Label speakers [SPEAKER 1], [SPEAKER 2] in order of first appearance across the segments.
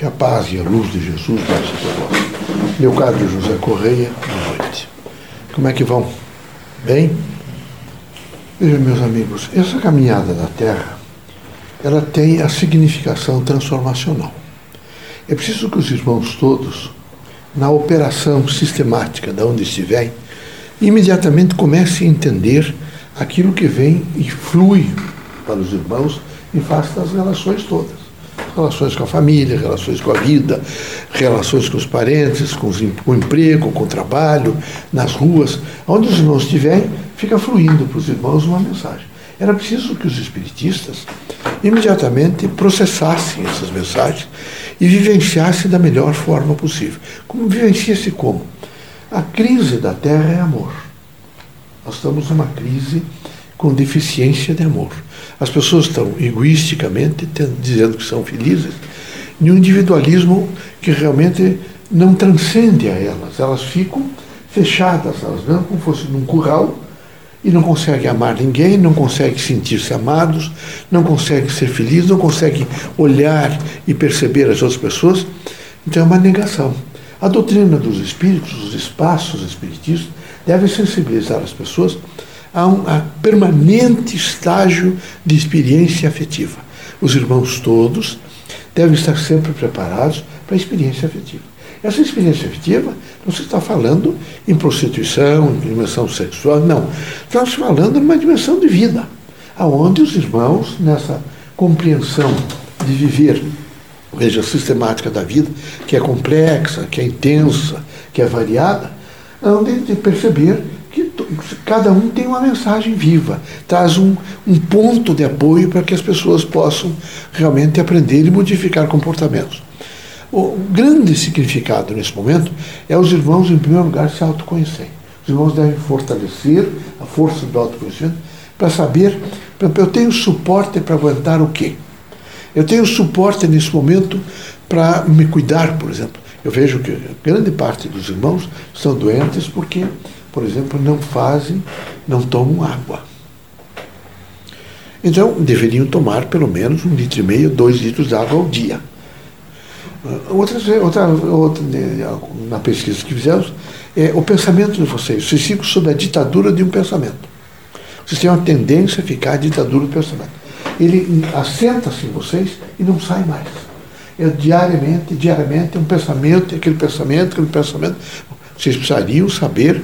[SPEAKER 1] Que a paz e a luz de Jesus desça sobre. Meu caro José Correia, boa noite. Como é que vão? Bem? Vejam, meus amigos, essa caminhada da Terra, ela tem a significação transformacional. É preciso que os irmãos todos, na operação sistemática de onde estiverem, imediatamente comecem a entender aquilo que vem e flui para os irmãos em face das relações todas. Relações com a família, relações com a vida, relações com os parentes, com, os, com o emprego, com o trabalho, nas ruas. Onde os irmãos estiverem, fica fluindo para os irmãos uma mensagem. Era preciso que os espiritistas imediatamente processassem essas mensagens e vivenciassem da melhor forma possível. Como vivencia-se como? A crise da Terra é amor. Nós estamos numa crise com deficiência de amor. As pessoas estão egoisticamente dizendo que são felizes, em um individualismo que realmente não transcende a elas. Elas ficam fechadas, elas vão como se fosse num curral e não conseguem amar ninguém, não conseguem sentir-se amados, não conseguem ser felizes, não conseguem olhar e perceber as outras pessoas. Então é uma negação. A doutrina dos espíritos, os espaços espiritistas, deve sensibilizar as pessoas a um a permanente estágio de experiência afetiva. Os irmãos todos devem estar sempre preparados para a experiência afetiva. Essa experiência afetiva não se está falando em prostituição, em dimensão sexual, não. Estamos falando em uma dimensão de vida, aonde os irmãos, nessa compreensão de viver, veja, a sistemática da vida, que é complexa, que é intensa, que é variada, hão de perceber cada um tem uma mensagem viva, traz um, um ponto de apoio para que as pessoas possam realmente aprender e modificar comportamentos. O grande significado nesse momento é os irmãos, em primeiro lugar, se autoconhecerem. Os irmãos devem fortalecer a força do autoconhecimento para saber, eu tenho suporte para aguentar o quê? Eu tenho suporte nesse momento para me cuidar, por exemplo. Eu vejo que grande parte dos irmãos estão doentes porque por exemplo, não fazem, não tomam água. Então, deveriam tomar pelo menos um litro e meio, dois litros de água ao dia. Ah, outra, outra, outra, né, na pesquisa que fizemos, é o pensamento de vocês. Vocês ficam sob a ditadura de um pensamento. Vocês têm uma tendência a ficar a ditadura do pensamento. Ele assenta-se em vocês e não sai mais. É diariamente, diariamente, um pensamento, aquele pensamento, aquele pensamento. Vocês precisariam saber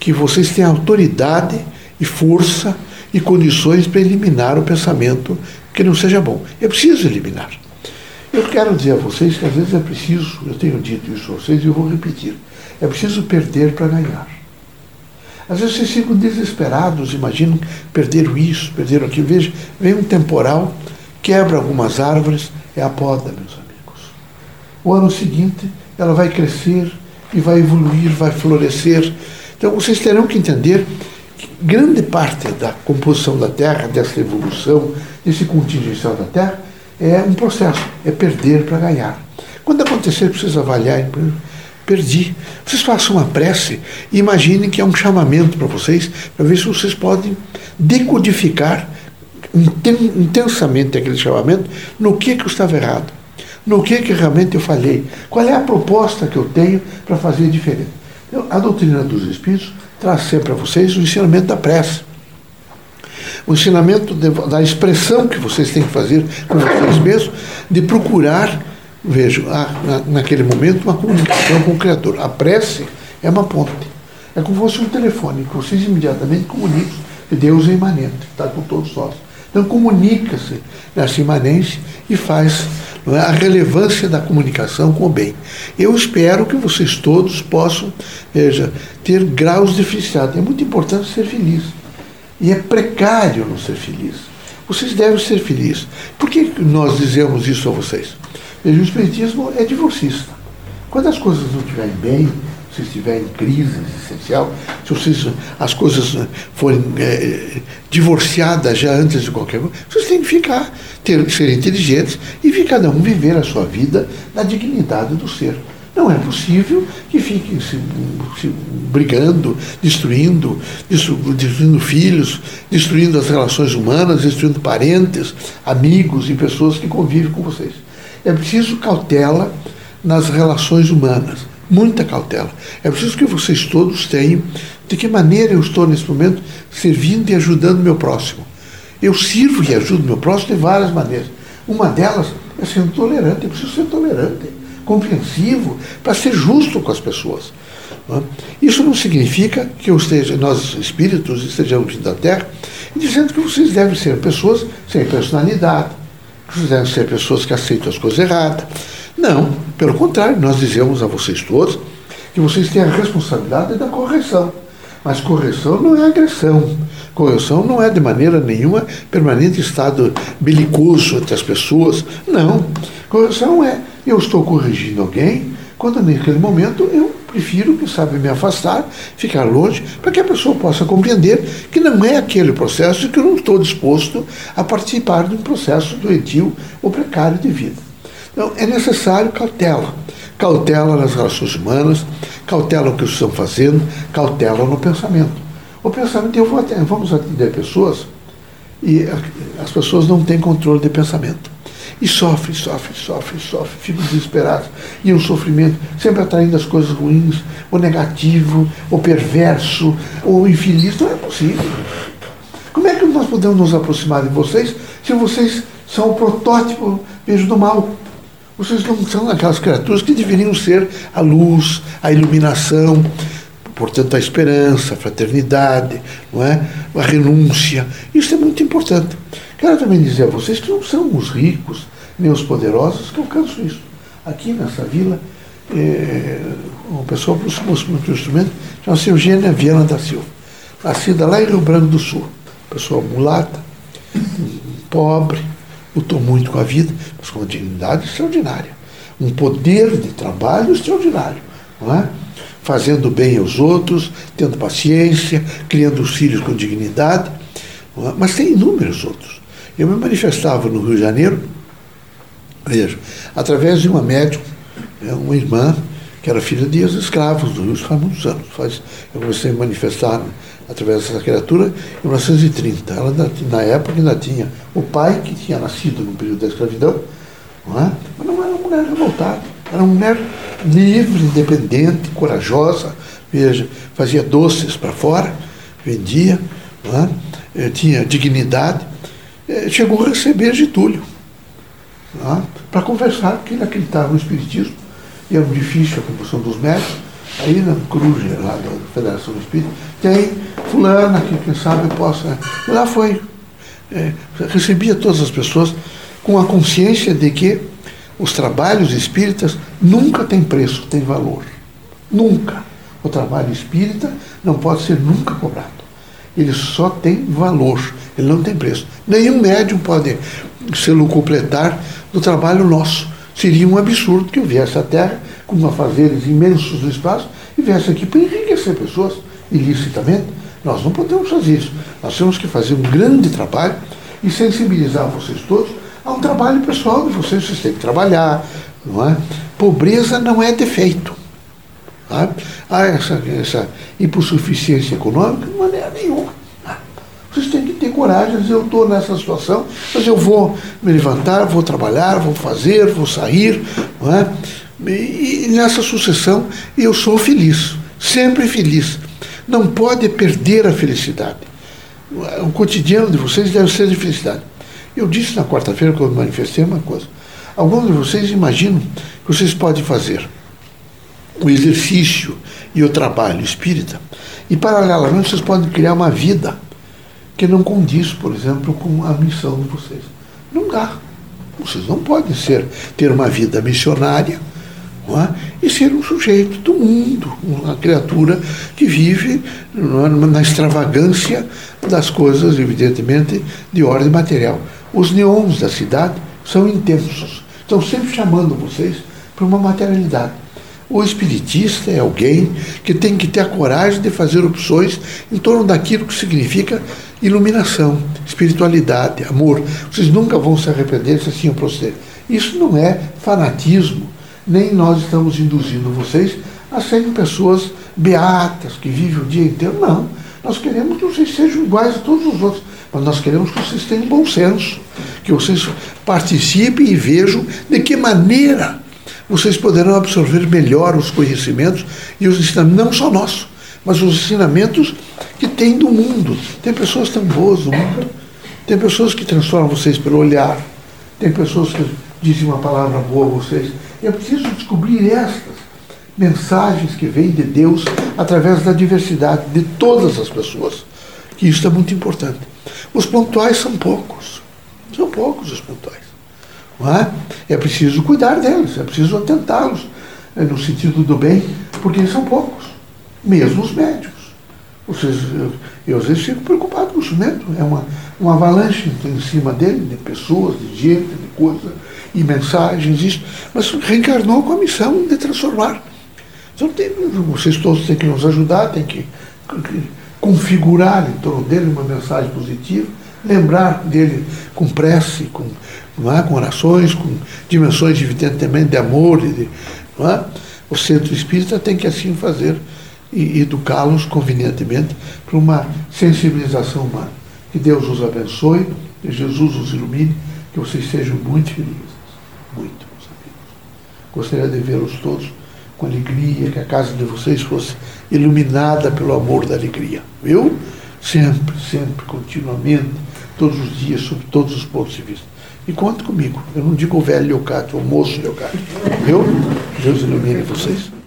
[SPEAKER 1] que vocês têm autoridade e força e condições para eliminar o pensamento que não seja bom. É preciso eliminar. Eu quero dizer a vocês que às vezes é preciso, eu tenho dito isso a vocês e eu vou repetir, é preciso perder para ganhar. Às vezes vocês ficam desesperados, imaginam perderam isso, perderam aquilo. Veja, vem um temporal, quebra algumas árvores, é a poda, meus amigos. O ano seguinte, ela vai crescer e vai evoluir, vai florescer, então vocês terão que entender que grande parte da composição da Terra, dessa evolução, desse contingencial da Terra, é um processo, é perder para ganhar. Quando acontecer, precisa avaliar, perdi. Vocês façam uma prece e imaginem que é um chamamento para vocês, para ver se vocês podem decodificar intensamente aquele chamamento no que, que eu estava errado, no que, que realmente eu falhei, qual é a proposta que eu tenho para fazer diferente. A doutrina dos Espíritos traz sempre a vocês o ensinamento da prece. O ensinamento de, da expressão que vocês têm que fazer com vocês mesmos, de procurar, vejo, a, na, naquele momento, uma comunicação com o Criador. A prece é uma ponte. É como se fosse um telefone, que vocês imediatamente comunicam Deus é imanente, está com todos nós. Então comunica-se nessa imanência e faz? A relevância da comunicação com o bem. Eu espero que vocês todos possam, veja, ter graus diferenciados. É muito importante ser feliz. E é precário não ser feliz. Vocês devem ser felizes. Por que nós dizemos isso a vocês? Veja, o Espiritismo é divorcista. Quando as coisas não estiverem bem, se estiver em crise existencial, se vocês, as coisas forem é, divorciadas já antes de qualquer coisa, vocês têm que ficar, ter, ser inteligentes e cada um viver a sua vida na dignidade do ser. Não é possível que fiquem se, se brigando, destruindo, destruindo filhos, destruindo as relações humanas, destruindo parentes, amigos e pessoas que convivem com vocês. É preciso cautela nas relações humanas, muita cautela. É preciso que vocês todos tenham de que maneira eu estou nesse momento servindo e ajudando meu próximo. Eu sirvo e ajudo meu próximo de várias maneiras. Uma delas é sendo tolerante. Eu preciso ser tolerante, compreensivo, para ser justo com as pessoas. É? Isso não significa que eu esteja, nós espíritos estejamos da Terra dizendo que vocês devem ser pessoas sem personalidade, que vocês devem ser pessoas que aceitam as coisas erradas. Não, pelo contrário, nós dizemos a vocês todos que vocês têm a responsabilidade da correção. Mas correção não é agressão. Correção não é de maneira nenhuma permanente estado belicoso entre as pessoas. Não. Correção é eu estou corrigindo alguém quando naquele momento eu prefiro, quem sabe, me afastar, ficar longe, para que a pessoa possa compreender que não é aquele processo que eu não estou disposto a participar de um processo doentio ou precário de vida. Então, é necessário cautela. Cautela nas relações humanas, cautela no que estão fazendo, cautela no pensamento. O pensamento, eu vou atender, vamos atender pessoas e as pessoas não têm controle de pensamento. E sofre, sofre, sofre, sofre, fica desesperado. E o sofrimento sempre atraindo as coisas ruins, o negativo, o perverso, o infeliz. Não é possível. Como é que nós podemos nos aproximar de vocês se vocês são o protótipo, vejo, do mal? Vocês não são aquelas criaturas que deveriam ser a luz, a iluminação, portanto, a esperança, a fraternidade, não é? a renúncia. Isso é muito importante. Quero também dizer a vocês que não são os ricos nem os poderosos que alcançam isso. Aqui nessa vila, é, uma pessoa aproximou-se muito do instrumento, chama-se Eugênia Viana da Silva, nascida lá em Rio Branco do Sul. Pessoa mulata, pobre, lutou muito com a vida, mas com uma dignidade extraordinária. Um poder de trabalho extraordinário. Não é? Fazendo bem aos outros, tendo paciência, criando os filhos com dignidade. É? Mas tem inúmeros outros. Eu me manifestava no Rio de Janeiro, veja, através de uma médium, né, uma irmã, que era filha de escravos do Rio faz muitos anos. Faz, eu comecei a manifestar através dessa criatura em 1930. Ela, na época, ainda tinha o pai, que tinha nascido no período da escravidão, não é? mas não era uma mulher revoltada. Era uma mulher livre, independente, corajosa. Veja, fazia doces para fora, vendia, é? Eh, tinha dignidade. Eh, chegou a receber Getúlio é? para conversar, porque ele acreditava no Espiritismo, e era difícil a composição dos médicos aí na Cruz, lá da Federação Espírita, tem fulana que quem sabe possa. E lá foi. É, recebia todas as pessoas com a consciência de que os trabalhos espíritas nunca têm preço, têm valor. Nunca. O trabalho espírita não pode ser nunca cobrado. Ele só tem valor, ele não tem preço. Nenhum médium pode se completar do trabalho nosso. Seria um absurdo que eu viesse à Terra com afazeres imensos no espaço e viesse aqui para enriquecer pessoas ilicitamente. Nós não podemos fazer isso. Nós temos que fazer um grande trabalho e sensibilizar vocês todos a um trabalho pessoal de vocês. Vocês têm que trabalhar, não é? Pobreza não é defeito. Tá? Há essa, essa hipossuficiência econômica de maneira nenhuma. Vocês têm que ter coragem, eu estou nessa situação, mas eu vou me levantar, vou trabalhar, vou fazer, vou sair, não é? E, nessa sucessão eu sou feliz, sempre feliz. Não pode perder a felicidade. O cotidiano de vocês deve ser de felicidade. Eu disse na quarta-feira, quando manifestei uma coisa. Alguns de vocês imaginam que vocês podem fazer o exercício e o trabalho espírita, e paralelamente vocês podem criar uma vida que não condiz, por exemplo, com a missão de vocês. Não dá. Vocês não podem ser, ter uma vida missionária é? e ser um sujeito do mundo, uma criatura que vive é? na extravagância das coisas, evidentemente, de ordem material. Os neons da cidade são intensos, estão sempre chamando vocês para uma materialidade. O espiritista é alguém que tem que ter a coragem de fazer opções em torno daquilo que significa iluminação, espiritualidade, amor. Vocês nunca vão se arrepender se assim eu proceder. Isso não é fanatismo, nem nós estamos induzindo vocês a serem pessoas beatas, que vivem o dia inteiro. Não. Nós queremos que vocês sejam iguais a todos os outros, mas nós queremos que vocês tenham bom senso, que vocês participem e vejam de que maneira vocês poderão absorver melhor os conhecimentos e os ensinamentos, não só nossos, mas os ensinamentos que tem do mundo. Tem pessoas tão boas no mundo, tem pessoas que transformam vocês pelo olhar, tem pessoas que dizem uma palavra boa a vocês. É preciso descobrir estas mensagens que vêm de Deus através da diversidade de todas as pessoas. Que isso é muito importante. Os pontuais são poucos. São poucos os pontuais. Não é? é preciso cuidar deles, é preciso atentá-los é, no sentido do bem, porque eles são poucos, mesmo os médicos. Vocês, eu, eu às vezes fico preocupado com o instrumento, é uma, uma avalanche em cima dele, de pessoas, de gente, de coisas, e mensagens, isso, mas reencarnou com a missão de transformar. Então tem, vocês todos têm que nos ajudar, têm que, que configurar em torno dele uma mensagem positiva, lembrar dele com prece, com, é? com orações, com dimensões evidentemente de amor. De, não é? O centro espírita tem que assim fazer e educá-los convenientemente para uma sensibilização humana. Que Deus os abençoe, que Jesus os ilumine, que vocês sejam muito felizes. Muito, meus amigos. Gostaria de vê-los todos com alegria, que a casa de vocês fosse iluminada pelo amor da alegria. Viu? Sempre, sempre, continuamente, todos os dias, sob todos os pontos de vista. E conte comigo. Eu não digo o velho Leocádio, o moço Leocádio. Viu? Deus ilumine vocês.